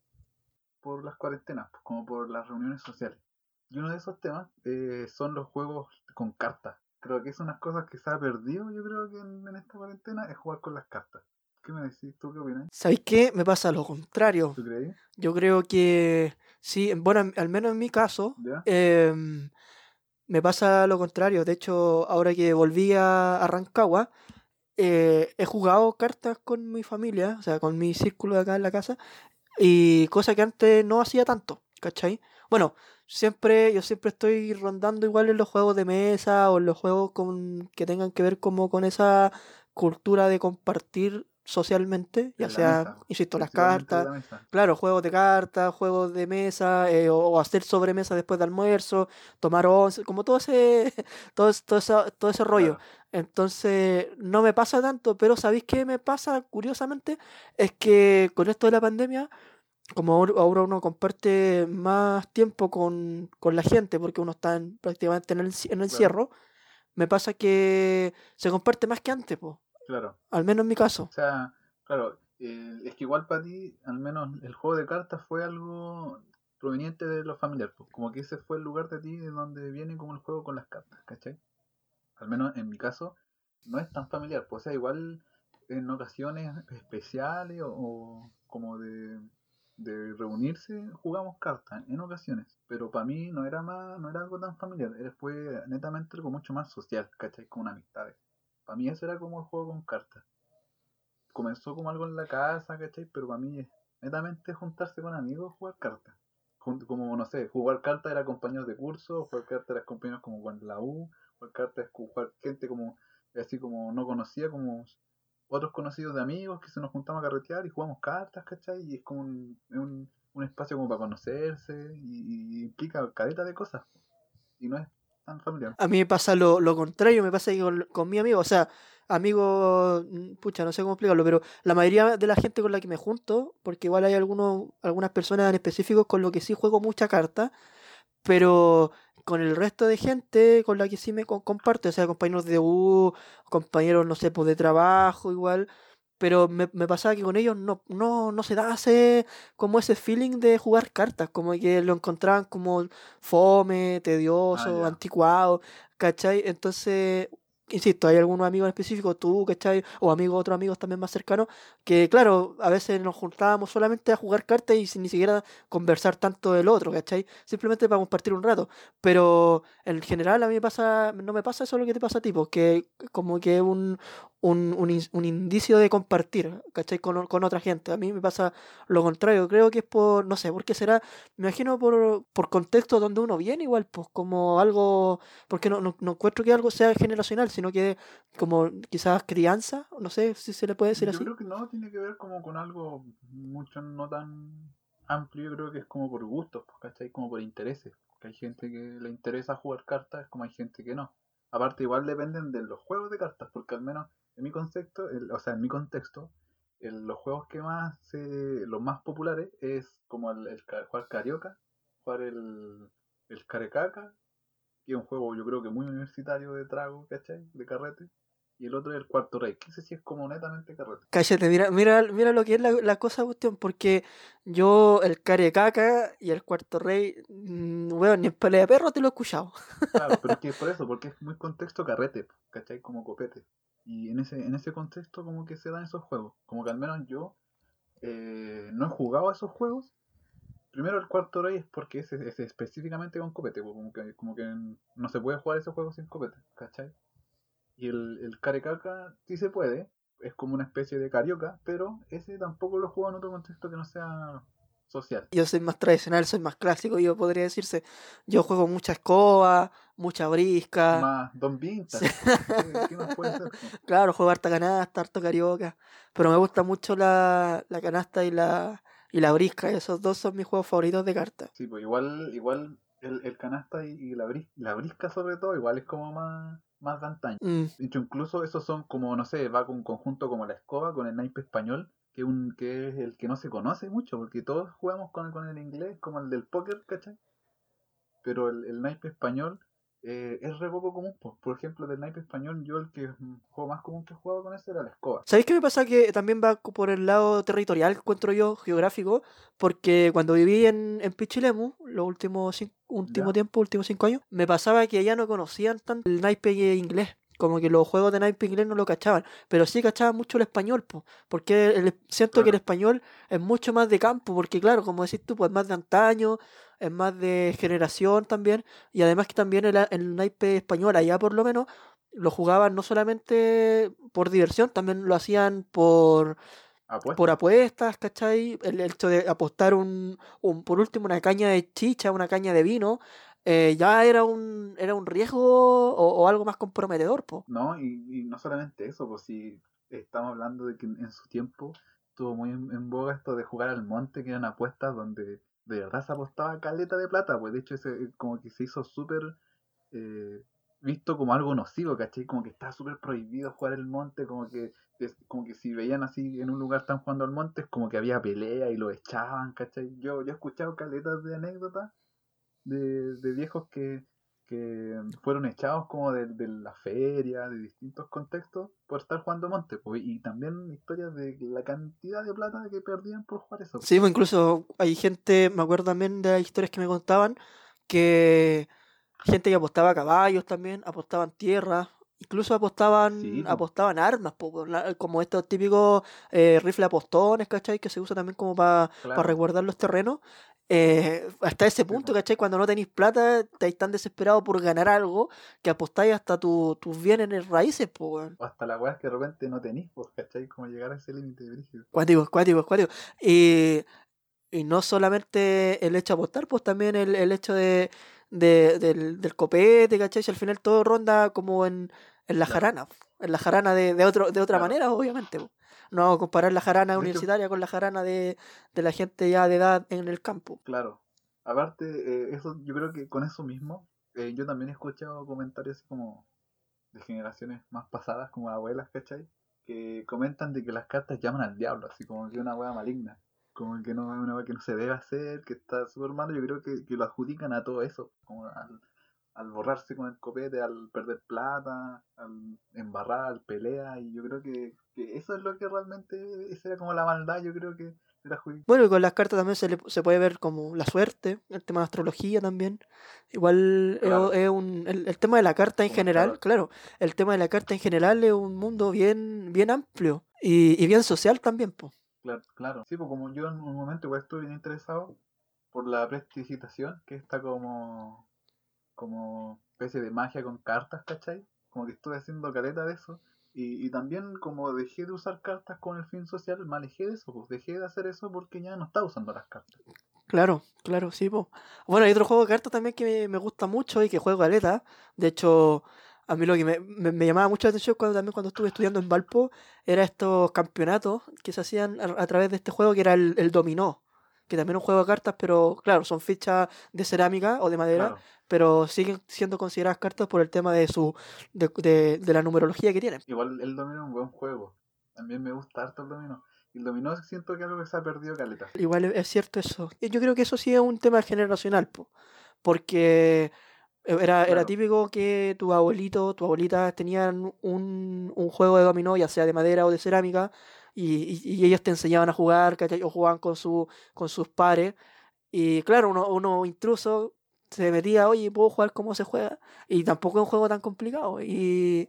[SPEAKER 3] por las cuarentenas, pues, como por las reuniones sociales. Y uno de esos temas eh, son los juegos con cartas. Creo que es unas cosas que se ha perdido, yo creo que en, en esta cuarentena, es jugar con las cartas. ¿Qué me decís? ¿Tú qué opinas?
[SPEAKER 2] ¿Sabéis qué? Me pasa lo contrario.
[SPEAKER 3] ¿Tú crees?
[SPEAKER 2] Yo creo que sí, bueno, en- al menos en mi caso, em, me pasa lo contrario. De hecho, ahora que volví a a Rancagua, eh, he jugado cartas con mi familia, o sea, con mi círculo de acá en la casa, y cosa que antes no hacía tanto, ¿cachai? Bueno, siempre, yo siempre estoy rondando igual en los juegos de mesa o en los juegos con, que tengan que ver como con esa cultura de compartir socialmente, ya
[SPEAKER 3] la
[SPEAKER 2] sea,
[SPEAKER 3] mesa,
[SPEAKER 2] insisto, las cartas,
[SPEAKER 3] la.
[SPEAKER 2] Claro, juegos de cartas, juegos de mesa, eh, o, o hacer sobremesa después de almuerzo, tomar once, como todo ese, todo, es- todo, ese rollo.
[SPEAKER 3] Claro.
[SPEAKER 2] Entonces, no me pasa tanto, pero ¿sabéis qué me pasa curiosamente? Es que con esto de la pandemia, como ahor- ahora uno comparte más tiempo con, con la gente, porque uno está en- prácticamente en el, en el
[SPEAKER 3] Claro.
[SPEAKER 2] encierro, me pasa que se comparte más que antes, po,
[SPEAKER 3] Claro.
[SPEAKER 2] al menos en mi caso.
[SPEAKER 3] O sea, claro, eh, es que igual para ti, al menos el juego de cartas fue algo proveniente de lo familiar, pues, como que ese fue el lugar de ti de donde viene como el juego con las cartas, ¿cachai? Al menos en mi caso, no es tan familiar, pues, sea, igual en ocasiones especiales o, como de, de reunirse jugamos cartas, en ocasiones, pero para mí no era más, no era algo tan familiar, era- fue netamente algo mucho más social, ¿cachai? Como una amistad. Para mí eso era como el juego con cartas comenzó como algo en la casa, ¿cachai? Pero para mí es netamente juntarse con amigos, jugar cartas. Como, no sé, jugar cartas era compañeros de curso, jugar cartas era compañeros como con la U, cartas jugar gente como, así como no conocía, como otros conocidos de amigos que se nos juntamos a carretear y jugamos cartas, ¿cachai? Y es como un, un, un espacio como para conocerse y, y implica careta de cosas. Y no es tan familiar.
[SPEAKER 2] A mí me pasa lo, lo contrario, me pasa que con, con mi amigo, o sea, amigos, mm, pucha, no sé cómo explicarlo, pero la mayoría de la gente con la que me junto, porque igual hay algunos, algunas personas en específico con lo que sí juego mucha carta, pero con el resto de gente con la que sí me co- comparto, o sea, compañeros de U, compañeros, no sé, pues de trabajo igual, pero me, me pasaba que con ellos no, no, no se daba ese, como ese feeling de jugar cartas, como que lo encontraban como fome, tedioso,
[SPEAKER 3] ya.
[SPEAKER 2] anticuado, ¿cachai? Entonces, insisto, hay algunos amigos en específico, tú, ¿cachai? O amigos, otros amigos también más cercanos, que claro, a veces nos juntábamos solamente a jugar cartas y sin ni siquiera conversar tanto del otro, ¿cachai? Simplemente para compartir un rato. Pero en general a mí me pasa, no me pasa eso lo que te pasa a ti, porque como que un, un, un, un indicio de compartir, ¿cachai? Con, con otra gente. A mí me pasa lo contrario, creo que es por, no sé, por qué será, me imagino por, por contexto donde uno viene igual, pues como algo, porque no, no, no encuentro que algo sea generacional, sino que como quizás crianza, no sé si se le puede decir
[SPEAKER 3] Yo
[SPEAKER 2] así.
[SPEAKER 3] creo que no, tiene que ver como con algo mucho no tan amplio, yo creo que es como por gustos, pues, ¿cachai? Como por intereses. Porque hay gente que le interesa jugar cartas, como hay gente que no. Aparte, igual dependen de los juegos de cartas, porque al menos en mi concepto, el- o sea, en mi contexto, el- los juegos que más, se- los más populares es como el, el jugar carioca, jugar el, el carecaca que es un juego yo creo que muy universitario de trago, ¿cachai? De carrete. Y el otro es el Cuarto Rey, que ese sí es como netamente carrete.
[SPEAKER 2] Cállate, mira, mira, mira lo que es la, la cosa, cuestión, porque yo, el caca y el cuarto rey, mm, weón, ni en pelea de perro te lo he escuchado.
[SPEAKER 3] Claro, pero es que por eso, porque es muy contexto carrete, ¿cachai? Como copete. Y en ese, en ese contexto como que se dan esos juegos. Como que al menos yo eh, no he jugado a esos juegos. Primero el cuarto rey es porque es, es específicamente con copete, pues, como que, como que no se puede jugar esos juegos sin copete, ¿cachai? Y el, el carecaca sí se puede, es como una especie de carioca, pero ese tampoco lo juego en otro contexto que no sea social.
[SPEAKER 2] Yo soy más tradicional, soy más clásico, yo podría decirse. Yo juego mucha escoba, mucha brisca.
[SPEAKER 3] Más Don Vintage. ¿Qué, qué más puede ser?
[SPEAKER 2] Claro, juego harta canasta, harto carioca. Pero me gusta mucho la, la canasta y la, y la brisca. Esos dos son mis juegos favoritos de cartas.
[SPEAKER 3] Sí, pues igual, igual el, el canasta y, y la, bris, la brisca sobre todo, igual es como más, más de antaño.
[SPEAKER 2] Mm,
[SPEAKER 3] De hecho, incluso esos son como, no sé, va con un conjunto como la escoba, con el naipe español, que, un, que es el que no se conoce mucho, porque todos jugamos con, con el inglés, como el del póker, ¿cachai? Pero el, el naipe español eh, es re poco común. po. Por ejemplo, del naipe español, yo el que juego más común que jugaba con ese era la escoba.
[SPEAKER 2] ¿Sabéis qué me pasa? Que también va por el lado territorial, encuentro yo, geográfico, porque cuando viví en, en Pichilemu, los últimos cin- último
[SPEAKER 3] Ya.
[SPEAKER 2] tiempo, últimos cinco años, me pasaba que allá no conocían tanto el naipe inglés. Como que los juegos de naipe inglés no lo cachaban, pero sí cachaban mucho el español, po, porque el- siento que el español es mucho más de campo, porque claro, como decís tú, pues es más de antaño, es más de generación también, y además que también el, el naipe español allá por lo menos lo jugaban no solamente por diversión, también lo hacían por,
[SPEAKER 3] Apuesta.
[SPEAKER 2] por apuestas, ¿cachai? El hecho de apostar un, un, por último, una caña de chicha, una caña de vino, eh, ya era un, era un riesgo o, o algo más comprometedor, po.
[SPEAKER 3] No, y, y no solamente eso, pues si estamos hablando de que en, en su tiempo estuvo muy en, en boga esto de jugar al monte, que eran apuestas donde de verdad se apostaba caleta de plata, pues de hecho ese como que se hizo súper eh, visto como algo nocivo, ¿cachai? Como que estaba súper prohibido jugar el monte, como que como que si veían así en un lugar están jugando al monte, es como que había pelea y lo echaban, ¿cachai? Yo, yo he escuchado caletas de anécdotas de, de viejos que, que fueron echados como de, de la feria, de distintos contextos, por estar jugando monte. pues, y también historias de la cantidad de plata que perdían por jugar eso.
[SPEAKER 2] Sí, pues incluso hay gente, me acuerdo también de las historias que me contaban, que gente que apostaba a caballos también, apostaban tierra, incluso apostaban,
[SPEAKER 3] Sí, po.
[SPEAKER 2] apostaban armas, como estos típicos eh, rifles apostones, ¿cachai? Que se usa también como para
[SPEAKER 3] Claro.
[SPEAKER 2] resguardar los terrenos. Eh, hasta ese punto,
[SPEAKER 3] po.
[SPEAKER 2] ¿cachai? Cuando no tenéis plata, estáis tan desesperados por ganar algo que apostáis hasta tu- tus bienes en raíces, pues.
[SPEAKER 3] O hasta las weas que de repente no tenís, pues, ¿cachai? Como llegar a ese límite de brígido.
[SPEAKER 2] Cuático, cuático, cuático. Y, y no solamente el hecho de apostar, pues también el, el hecho de, de- del, del copete, ¿cachai? Si al final todo ronda como en, en la
[SPEAKER 3] Claro.
[SPEAKER 2] jarana, en la jarana de, de, otro, de otra
[SPEAKER 3] Claro.
[SPEAKER 2] manera, obviamente. po. No comparar la jarana universitaria con la jarana de, de la gente ya de edad en el campo.
[SPEAKER 3] Claro. Aparte, eh, eso, yo creo que con eso mismo, eh, yo también he escuchado comentarios así como de generaciones más pasadas, como abuelas, ¿cachai? Que comentan de que las cartas llaman al diablo, así como que una wea maligna. Como que no es una wea que no se debe hacer, que está súper malo. Yo creo que, que lo adjudican a todo eso, como al, al borrarse con el copete, al perder plata, al embarrar, al pelea. Y yo creo que, que eso es lo que realmente, esa era como la maldad, yo creo que era adjudicar.
[SPEAKER 2] Bueno, y con las cartas también se, le, se puede ver como la suerte, el tema de astrología también. Igual es-
[SPEAKER 3] Claro.
[SPEAKER 2] es, un, el, el tema de la carta en general, claro, el tema de la carta en general es un mundo bien, bien amplio y, y bien social también, pues.
[SPEAKER 3] Claro, claro. Sí, pues como yo en un momento igual estuve bien interesado por la prestigitación, que está como, como especie de magia con cartas, ¿cachai? Como que estuve haciendo caleta de eso. Y, y también como dejé de usar cartas con el fin social, me alejé de eso, pues dejé de hacer eso porque ya no estaba usando las cartas.
[SPEAKER 2] Claro, claro, sí, po. Bueno, hay otro juego de cartas también que me, gusta mucho y que juego caleta. De hecho, a mí lo que me, llamaba mucho la atención cuando también cuando estuve estudiando en Valpo era estos campeonatos que se hacían a, través de este juego que era el dominó. Que también es un juego de cartas, pero claro, son fichas de cerámica o de madera,
[SPEAKER 3] Claro.
[SPEAKER 2] pero siguen siendo consideradas cartas por el tema de su de, de- de la numerología que tienen.
[SPEAKER 3] Igual el dominó es un buen juego. También me gusta harto el dominó. Y el dominó siento que es algo que se ha perdido caleta.
[SPEAKER 2] Igual es- cierto eso. Yo creo que eso sí es un tema generacional, po, porque Era, era
[SPEAKER 3] Claro.
[SPEAKER 2] típico que tu abuelito, tu abuelita tenían un, un juego de dominó, ya sea de madera o de cerámica, y, y- ellos te enseñaban a jugar, ¿cachai? O jugaban con, su, con sus pares. Y claro, uno, uno intruso se metía, oye, ¿puedo jugar cómo se juega? Y tampoco es un juego tan complicado. Y,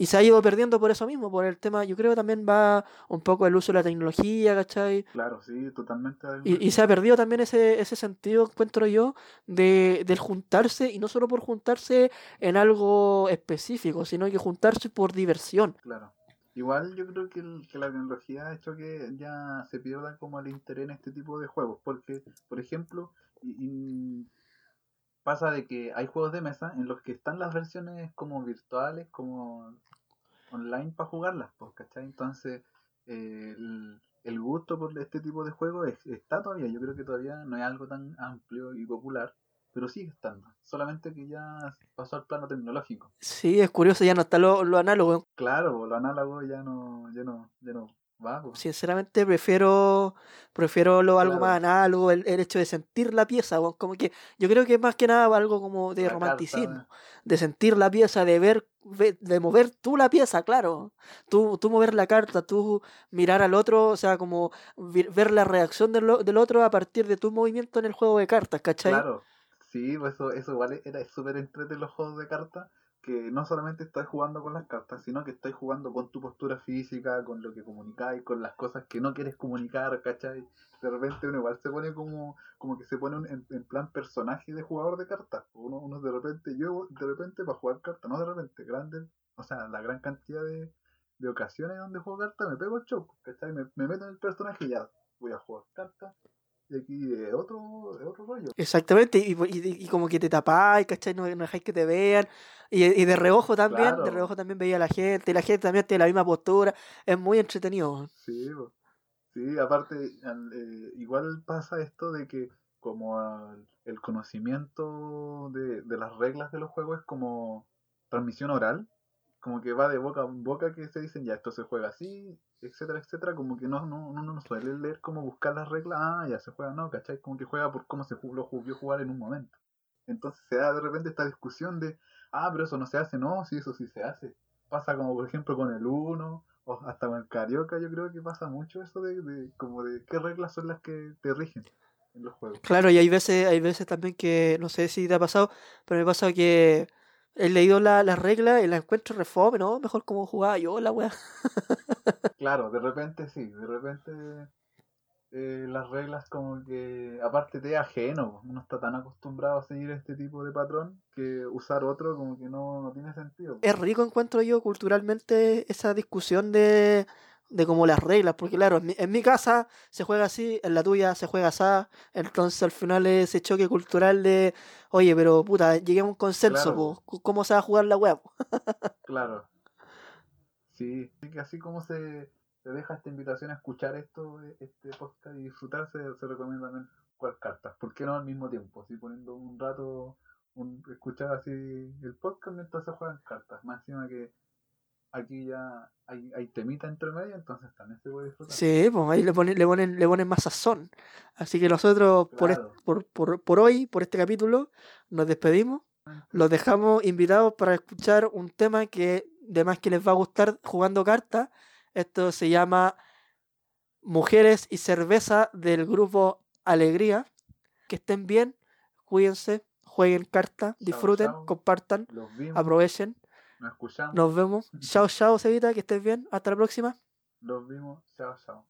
[SPEAKER 2] y se ha ido perdiendo por eso mismo, por el tema, yo creo que también va un poco el uso de la tecnología, ¿cachai?
[SPEAKER 3] Claro, sí, totalmente.
[SPEAKER 2] Y, se ha perdido también ese, ese sentido, encuentro yo, de, del juntarse, y no solo por juntarse en algo específico, sino que juntarse por diversión.
[SPEAKER 3] Claro. Igual yo creo que, el- que la tecnología ha hecho que ya se pierda como el interés en este tipo de juegos. Porque, por ejemplo, pasa de que hay juegos de mesa en los que están las versiones como virtuales, como online para jugarlas, pues, ¿cachai? Entonces, eh, el, el gusto por este tipo de juegos es- está todavía. Yo creo que todavía no es algo tan amplio y popular, pero sigue estando. Solamente que ya pasó al plano tecnológico.
[SPEAKER 2] Sí, es curioso, ya no está lo, lo análogo.
[SPEAKER 3] Claro, lo análogo ya no, ya no, ya no va. pues.
[SPEAKER 2] Sinceramente prefiero prefiero lo algo más análogo, el, el hecho de sentir la pieza, weón, como que yo creo que es más que nada algo como de
[SPEAKER 3] La
[SPEAKER 2] romanticismo,
[SPEAKER 3] carta,
[SPEAKER 2] de sentir la pieza, de ver, ve- de mover tú la pieza, claro, tú, tú mover la carta, tú mirar al otro, o sea, como ver la reacción del, del otro a partir de tu movimiento en el juego de cartas, ¿cachai?
[SPEAKER 3] Claro, sí, pues eso, eso igual era súper entrete en los juegos de cartas, que no solamente estás jugando con las cartas, sino que estás jugando con tu postura física, con lo que comunicáis, con las cosas que no quieres comunicar, ¿cachai? De repente uno igual se pone como, como que se pone un- en, en plan personaje de jugador de cartas. Uno, uno de repente, yo de repente para jugar cartas, no de repente, grande, o sea, la gran cantidad de, de ocasiones donde juego cartas, me pego el show, ¿cachai? Me, me meto en el personaje y ya, voy a jugar cartas. Y aquí es otro, es otro rollo.
[SPEAKER 2] Exactamente, y, y- y como que te tapáis, ¿cachai? No, no dejáis que te vean. Y, y de reojo también, de
[SPEAKER 3] Claro.
[SPEAKER 2] reojo también veía a la gente, y la gente también tiene la misma postura. Es muy entretenido.
[SPEAKER 3] Sí, sí, aparte, eh, igual pasa esto de que como el conocimiento de, de las reglas de los juegos es como transmisión oral, como que va de boca en boca que se dicen ya esto se juega así, etcétera, etcétera, como que no, no, uno no suele leer cómo buscar las reglas, ah, ya se juega, no, ¿cachai? Como que juega por cómo se lo vio jugar en un momento. Entonces se da de repente esta discusión de, ah, pero eso no se hace, no, sí, eso sí se hace. Pasa como por ejemplo con el uno o hasta con el carioca, yo creo que pasa mucho eso de, de como de qué reglas son las que te rigen en los juegos.
[SPEAKER 2] Claro, y hay veces, hay veces también que, no sé si te ha pasado, pero me pasa que he leído la- las reglas y las encuentro refome, ¿no? Mejor como jugaba yo la wea.
[SPEAKER 3] Claro, de repente sí, de repente eh, las reglas como que aparte te ajeno, pues, uno está tan acostumbrado a seguir este tipo de patrón que usar otro como que no, no tiene sentido.
[SPEAKER 2] Es rico, encuentro yo, culturalmente, esa discusión de, de como las reglas, porque claro, en mi, en mi casa se juega así, en la tuya se juega así, entonces al final es ese choque cultural de, oye, pero puta, lleguemos a un consenso,
[SPEAKER 3] Claro.
[SPEAKER 2] po, ¿cómo se va a jugar la po?".
[SPEAKER 3] Claro. Sí, así que así como se, se deja esta invitación a escuchar esto, eh, este podcast y disfrutar, se, se recomienda también jugar cartas. ¿Por qué no al mismo tiempo? Así poniendo un rato, un, escuchar así el podcast mientras se juegan cartas. Más encima que aquí ya hay, hay temita entre medio, entonces también se puede disfrutar.
[SPEAKER 2] Sí, pues ahí le ponen, le ponen, le ponen más sazón. Así que nosotros
[SPEAKER 3] Claro.
[SPEAKER 2] por, por, por hoy, por este capítulo, nos despedimos. Los dejamos invitados para escuchar un tema que de más que les va a gustar jugando cartas. Esto se llama Mujeres y Cerveza del grupo Alegría. Que estén bien, cuídense, jueguen cartas, disfruten, compartan, aprovechen.
[SPEAKER 3] Nos escuchamos,
[SPEAKER 2] Nos vemos. Chao, chao, Cevita, que estés bien. Hasta la próxima.
[SPEAKER 3] los vimos, chao, chao.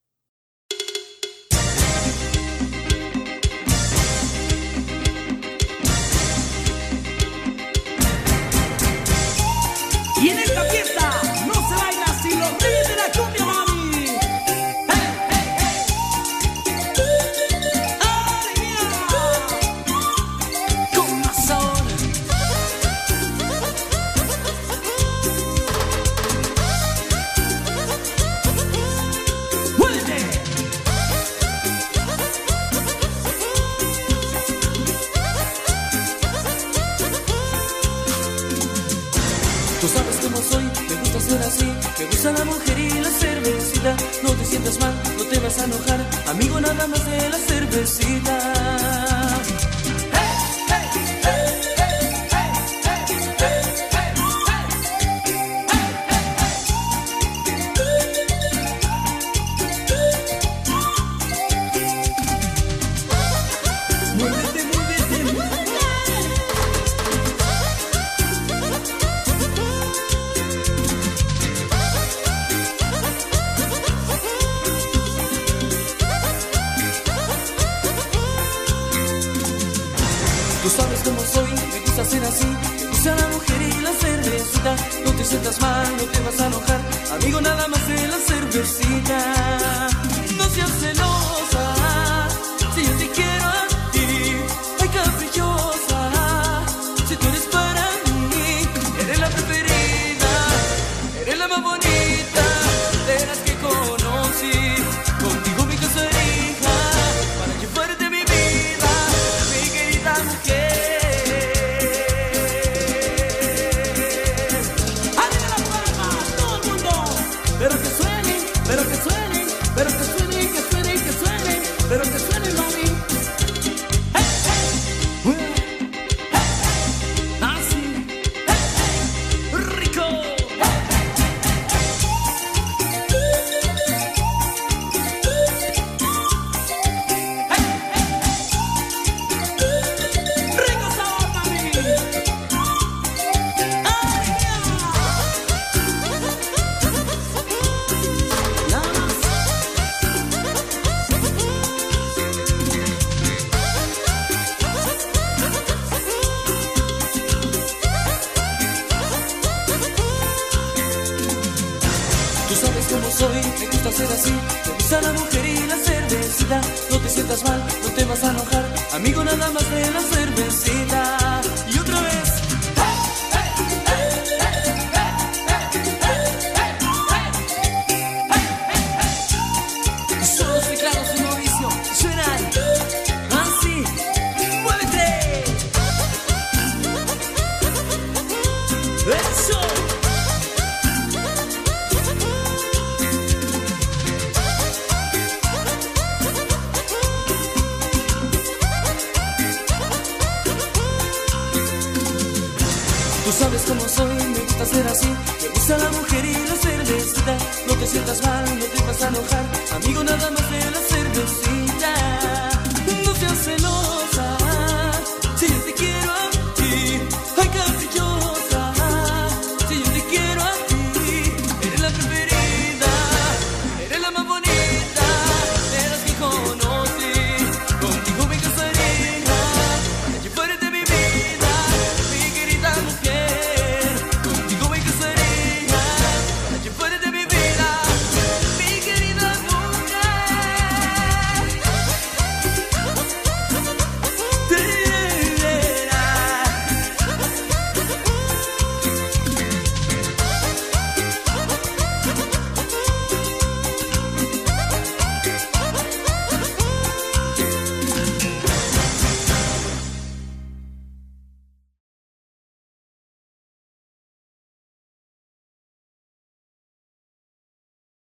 [SPEAKER 5] Y en esta fiesta ser así, me gusta la mujer y la cervecita. No te sientas mal, no te vas a enojar, amigo nada más de la cervecita.